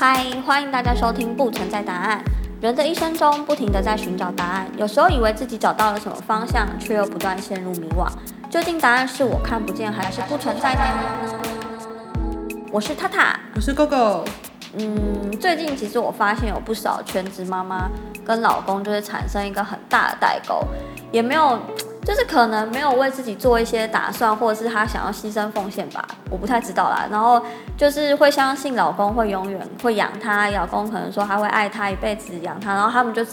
嗨，欢迎大家收听《不存在答案》。人的一生中，不停地在寻找答案，有时候以为自己找到了什么方向，却又不断陷入迷惘。究竟答案是我看不见，还是不存在呢？我是塔塔，我是 GoGo。嗯，最近其实我发现有不少全职妈妈跟老公就是产生一个很大的代沟，也没有。就是可能没有为自己做一些打算，或者是她想要牺牲奉献吧，我不太知道啦。然后就是会相信老公会永远会养她，老公可能说他会爱他一辈子养他，然后他们就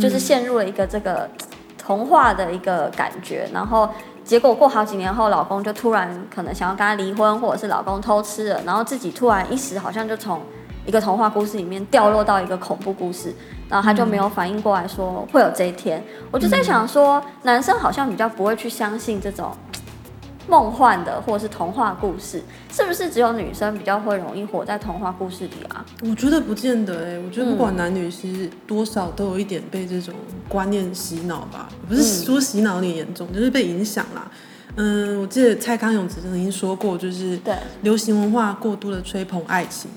就是陷入了一个这个童话的一个感觉。然后结果过好几年后，老公就突然可能想要跟他离婚，或者是老公偷吃了，然后自己突然一时好像就从一个童话故事里面掉落到一个恐怖故事。然后他就没有反应过来，说会有这一天。我就在想说，男生好像比较不会去相信这种 梦幻的或者是童话故事，是不是只有女生比较会容易活在童话故事里啊？我觉得不见得哎，我觉得不管男女，其实多少都有一点被这种观念洗脑吧。不是说洗脑有点严重，就是被影响啦。嗯，我记得蔡康永曾经说过，就是对流行文化过度的吹捧爱情。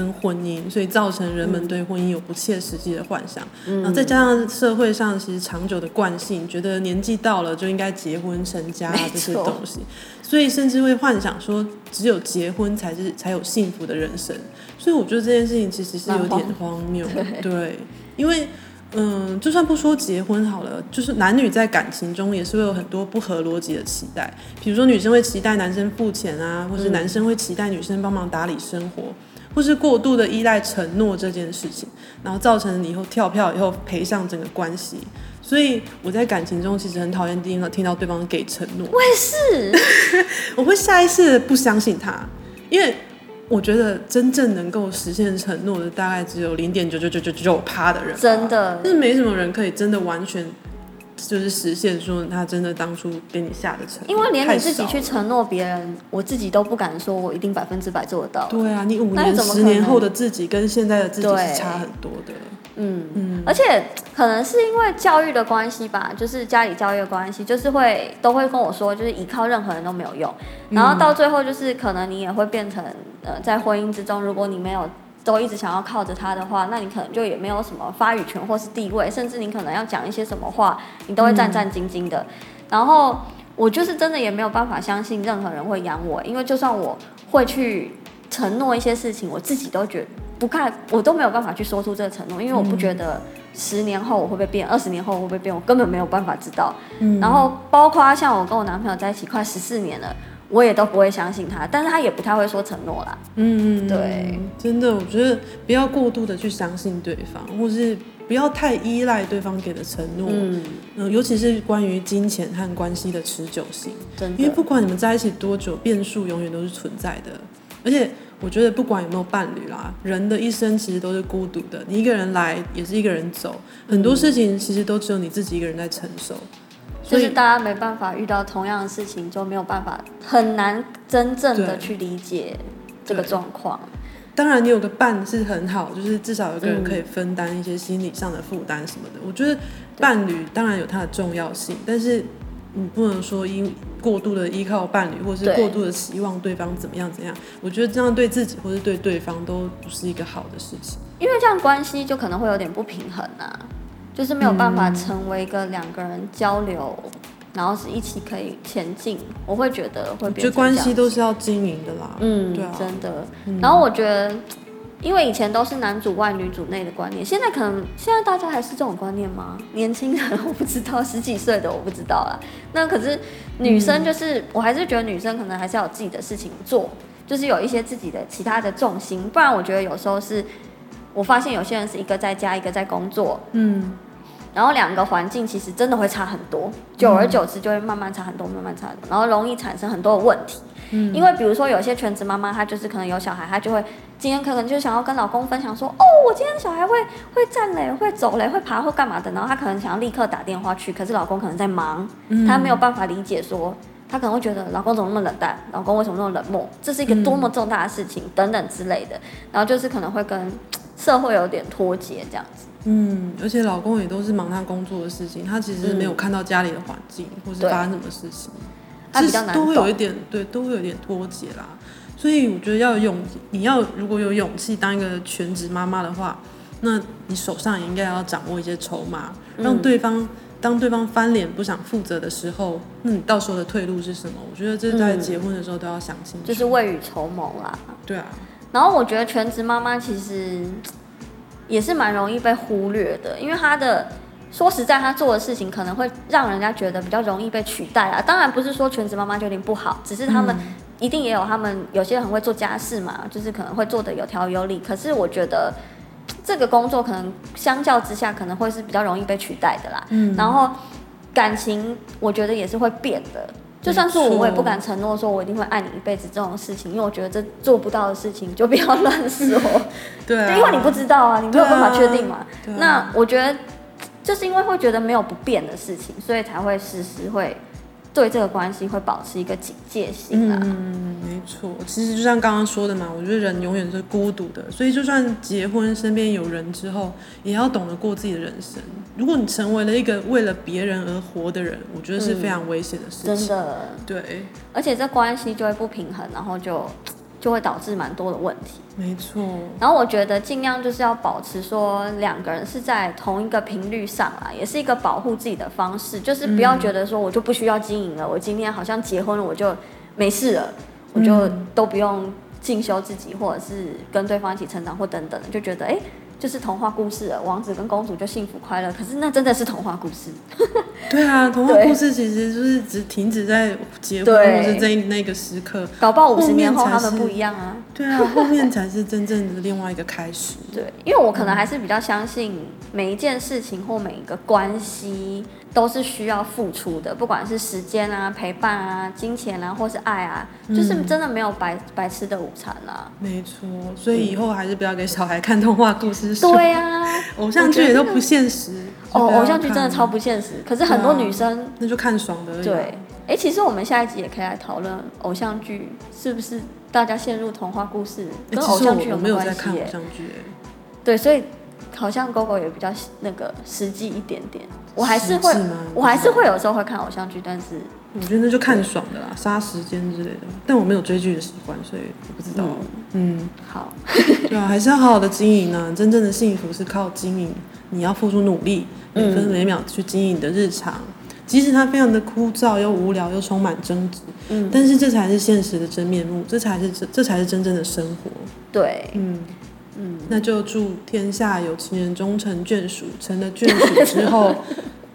跟婚姻，所以造成人们对婚姻有不切实际的幻想，嗯、然后再加上社会上其实长久的惯性，觉得年纪到了就应该结婚成家这些东西，所以甚至会幻想说只有结婚才是才有幸福的人生。所以我觉得这件事情其实是有点荒谬，对，对，因为嗯，就算不说结婚好了，就是男女在感情中也是会有很多不合逻辑的期待，比如说女生会期待男生付钱啊，或是男生会期待女生帮忙打理生活。或是过度的依赖承诺这件事情，然后造成你以后跳票以后赔上整个关系。所以我在感情中其实很讨厌听到听到对方给承诺。我也是，我会下意识的不相信他，因为我觉得真正能够实现承诺的大概只有零点九九九九九趴的人，真的，就是没什么人可以真的完全。就是实现说他真的当初给你下的承诺，因为连你自己去承诺别人，我自己都不敢说我一定百分之百做得到。对啊，你五年、十年后的自己跟现在的自己是差很多的。嗯嗯，而且可能是因为教育的关系吧，就是家里教育的关系，就是会都会跟我说，就是依靠任何人都没有用。然后到最后，就是可能你也会变成呃，在婚姻之中，如果你没有。都一直想要靠着他的话，那你可能就也没有什么发语权或是地位，甚至你可能要讲一些什么话，你都会战战兢兢的。嗯、然后我就是真的也没有办法相信任何人会养我，因为就算我会去承诺一些事情，我自己都觉得不看，我都没有办法去说出这个承诺，因为我不觉得十年后我会不会变，二十年后我会不会变，我根本没有办法知道。嗯、然后包括像我跟我男朋友在一起快十四年了。我也都不会相信他，但是他也不太会说承诺啦。嗯，对，真的，我觉得不要过度的去相信对方，或是不要太依赖对方给的承诺。嗯，嗯，尤其是关于金钱和关系的持久性，真的，因为不管你们在一起多久，变数永远都是存在的。而且，我觉得不管有没有伴侣啦，人的一生其实都是孤独的，你一个人来，也是一个人走，很多事情其实都只有你自己一个人在承受。就是大家没办法遇到同样的事情，就没有办法很难真正的去理解这个状况。当然，你有个伴是很好，就是至少有个人可以分担一些心理上的负担什么的。嗯、我觉得伴侣当然有它的重要性，但是你不能说因过度的依靠伴侣，或是过度的期望对方怎么样怎样。我觉得这样对自己或是对对方都不是一个好的事情，因为这样关系就可能会有点不平衡啊。就是没有办法成为一个两个人交流，嗯、然后是一起可以前进。我会觉得会变成这样。就关系都是要经营的啦。嗯，对啊，真的。然后我觉得，因为以前都是男主外女主内的观念，现在可能现在大家还是这种观念吗？年轻人我不知道，十几岁的我不知道啦。那可是女生就是，嗯、我还是觉得女生可能还是要有自己的事情做，就是有一些自己的其他的重心。不然我觉得有时候是。我发现有些人是一个在家，一个在工作，嗯，然后两个环境其实真的会差很多，久而久之就会慢慢差很多，慢慢差很多，然后容易产生很多的问题。嗯，因为比如说有些全职妈妈，她就是可能有小孩，她就会今天可能就想要跟老公分享说，哦，我今天的小孩会会站嘞，会走嘞，会爬，会干嘛的，然后她可能想要立刻打电话去，可是老公可能在忙，她没有办法理解说，她可能会觉得老公怎么那么冷淡，老公为什么那么冷漠，这是一个多么重大的事情，等等之类的，然后就是可能会跟。社会有点脱节这样子，嗯，而且老公也都是忙他工作的事情，他其实没有看到家里的环境，嗯、或是发生什么事情，他比较难，都会有一点，对，都会有一点脱节啦。所以我觉得要有勇，你要如果有勇气当一个全职妈妈的话，那你手上也应该要掌握一些筹码，让对方、嗯、当对方翻脸不想负责的时候，那你到时候的退路是什么？我觉得这在结婚的时候都要想清楚，就是未雨绸缪啦。对啊。然后我觉得全职妈妈其实也是蛮容易被忽略的，因为她的说实在，她做的事情可能会让人家觉得比较容易被取代啊。当然不是说全职妈妈就一定不好，只是他们。嗯一定也有他们，有些人很会做家事嘛，就是可能会做的有条有理。可是我觉得这个工作可能相较之下，可能会是比较容易被取代的啦。嗯。然后感情，我觉得也是会变的。就算是我，我也不敢承诺说我一定会爱你一辈子这种事情，因为我觉得这做不到的事情就不要乱说。对啊。因为你不知道啊，你没有办法确定嘛。那我觉得就是因为会觉得没有不变的事情，所以才会时时会。对这个关系会保持一个警戒心啊。嗯，没错。其实就像刚刚说的嘛，我觉得人永远是孤独的，所以就算结婚，身边有人之后，也要懂得过自己的人生。如果你成为了一个为了别人而活的人，我觉得是非常危险的事情。嗯，真的。对。而且这关系就会不平衡，然后就。就会导致蛮多的问题，没错。然后我觉得尽量就是要保持说两个人是在同一个频率上啊，也是一个保护自己的方式，就是不要觉得说我就不需要经营了，我今天好像结婚了我就没事了，我就都不用进修自己，或者是跟对方一起成长或等等，就觉得哎。就是童话故事了，王子跟公主就幸福快乐。可是那真的是童话故事。对啊，童话故事其实就是只停止在结婚或是这那个时刻，搞不好五十年后他们不一样啊。对啊，后面才是真正的另外一个开始。对，因为我可能还是比较相信每一件事情或每一个关系。都是需要付出的，不管是时间啊、陪伴啊、金钱啊，或是爱啊，嗯、就是真的没有白白吃的午餐啊。没错，所以以后还是不要给小孩看童话故事书。对呀、啊，偶像剧也都不现实。哦，偶像剧真的超不现实。可是很多女生、啊、那就看爽的。对，哎、欸，其实我们下一集也可以来讨论偶像剧是不是大家陷入童话故事，跟偶像剧有没有关系？欸、偶像剧、欸。对，所以。好像狗狗也比较那个实际一点点，我还是会，我还是会有时候会看偶像剧，但是我觉得那就看爽的啦，杀时间之类的。但我没有追剧的习惯，所以我不知道。嗯，嗯好，对啊，还是要好好的经营呢。真正的幸福是靠经营，你要付出努力，每分每秒去经营你的日常，嗯、即使它非常的枯燥又无聊又充满争执，嗯，但是这才是现实的真面目，这才是这这才是真正的生活。对，嗯。嗯，那就祝天下有情人终成眷属，成了眷属之后，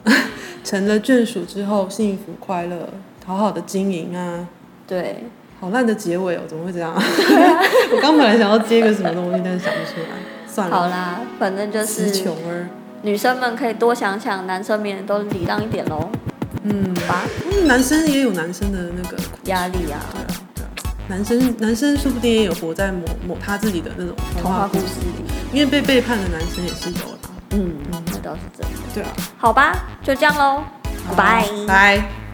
成了眷属之后幸福快乐，好好的经营啊。对，好烂的结尾哦，怎么会这样？我刚本来想要接个什么东西，但是想不出来，算了。好啦，反正就是穷儿，女生们可以多想想，男生们都礼让一点喽。嗯，吧，男生也有男生的那个压力啊。男生，男生说不定也有活在某某他自己的那种童话故事里，因为被背叛的男生也是有的。嗯，那倒是真的。对啊，好吧，就这样喽，拜拜。